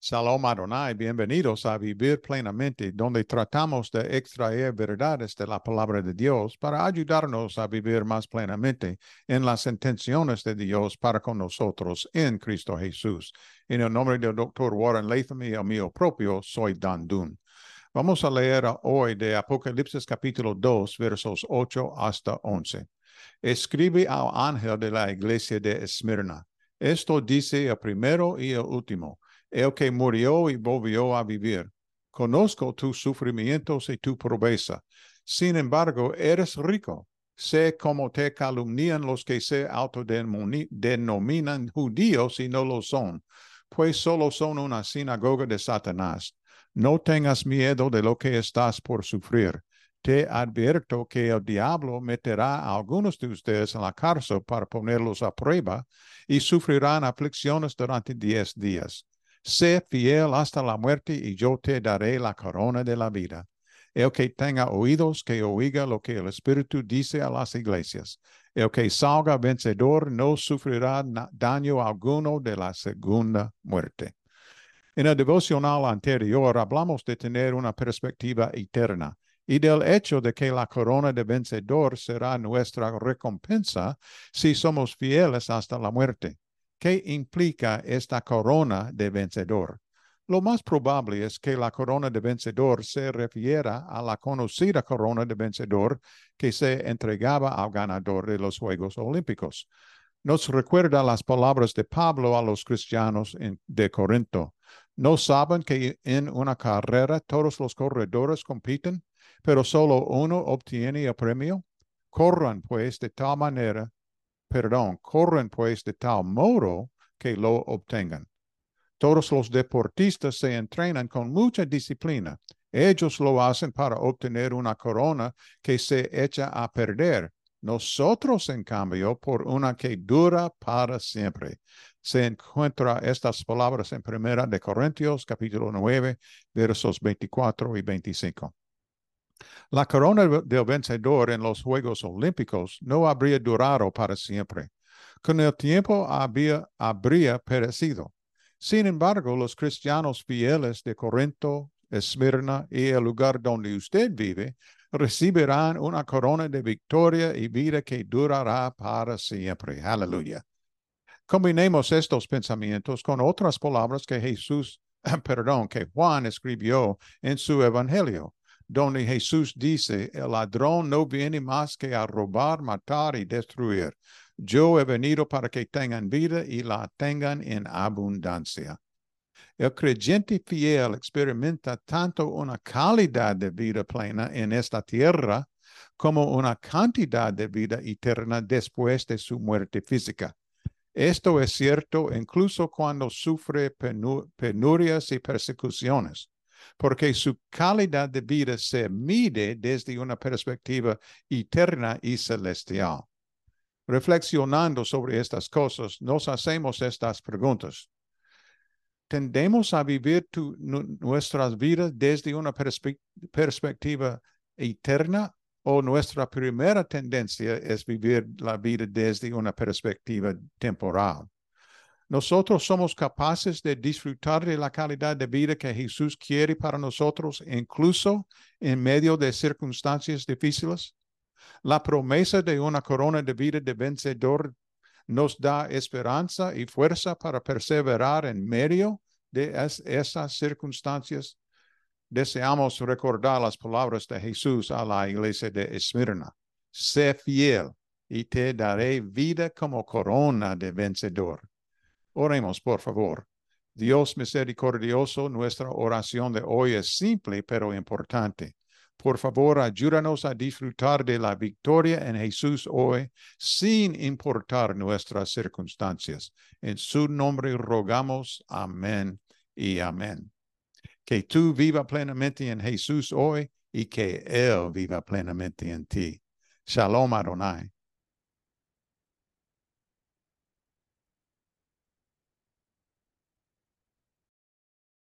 Shalom Adonai, bienvenidos a Vivir Plenamente, donde tratamos de extraer verdades de la palabra de Dios para ayudarnos a vivir más plenamente en las intenciones de Dios para con nosotros en Cristo Jesús. En el nombre del doctor Warren Latham y el mío propio, soy Dan Dun. Vamos a leer hoy de Apocalipsis capítulo 2, versos 8 hasta 11. Escribe al ángel de la iglesia de Esmirna. Esto dice el primero y el último el que murió y volvió a vivir. Conozco tus sufrimientos y tu pobreza. Sin embargo, eres rico. Sé cómo te calumnian los que se autodenominan judíos y no lo son, pues solo son una sinagoga de Satanás. No tengas miedo de lo que estás por sufrir. Te advierto que el diablo meterá a algunos de ustedes en la cárcel para ponerlos a prueba y sufrirán aflicciones durante diez días. Sé fiel hasta la muerte y yo te daré la corona de la vida. El que tenga oídos, que oiga lo que el Espíritu dice a las iglesias. El que salga vencedor no sufrirá daño alguno de la segunda muerte. En el devocional anterior hablamos de tener una perspectiva eterna y del hecho de que la corona de vencedor será nuestra recompensa si somos fieles hasta la muerte. ¿Qué implica esta corona de vencedor? Lo más probable es que la corona de vencedor se refiera a la conocida corona de vencedor que se entregaba al ganador de los Juegos Olímpicos. Nos recuerda las palabras de Pablo a los cristianos de Corinto. ¿No saben que en una carrera todos los corredores compiten, pero solo uno obtiene el premio? Corran pues de tal manera perdón, corren pues de tal modo que lo obtengan. Todos los deportistas se entrenan con mucha disciplina. Ellos lo hacen para obtener una corona que se echa a perder. Nosotros, en cambio, por una que dura para siempre. Se encuentra estas palabras en Primera de Corintios, capítulo 9, versos 24 y 25. La corona del vencedor en los Juegos Olímpicos no habría durado para siempre. Con el tiempo había, habría perecido. Sin embargo, los cristianos fieles de Corinto, Esmirna y el lugar donde usted vive recibirán una corona de victoria y vida que durará para siempre. Aleluya. Combinemos estos pensamientos con otras palabras que Jesús, perdón, que Juan escribió en su evangelio donde Jesús dice, el ladrón no viene más que a robar, matar y destruir. Yo he venido para que tengan vida y la tengan en abundancia. El creyente fiel experimenta tanto una calidad de vida plena en esta tierra como una cantidad de vida eterna después de su muerte física. Esto es cierto incluso cuando sufre penurias y persecuciones porque su calidad de vida se mide desde una perspectiva eterna y celestial. Reflexionando sobre estas cosas, nos hacemos estas preguntas. ¿Tendemos a vivir nuestras vidas desde una perspectiva eterna o nuestra primera tendencia es vivir la vida desde una perspectiva temporal? Nosotros somos capaces de disfrutar de la calidad de vida que Jesús quiere para nosotros, incluso en medio de circunstancias difíciles. La promesa de una corona de vida de vencedor nos da esperanza y fuerza para perseverar en medio de esas circunstancias. Deseamos recordar las palabras de Jesús a la iglesia de Esmirna. Sé fiel y te daré vida como corona de vencedor. Oremos, por favor. Dios misericordioso, nuestra oración de hoy es simple pero importante. Por favor, ayúdanos a disfrutar de la victoria en Jesús hoy sin importar nuestras circunstancias. En su nombre rogamos. Amén y amén. Que tú viva plenamente en Jesús hoy y que Él viva plenamente en ti. Shalom Adonai.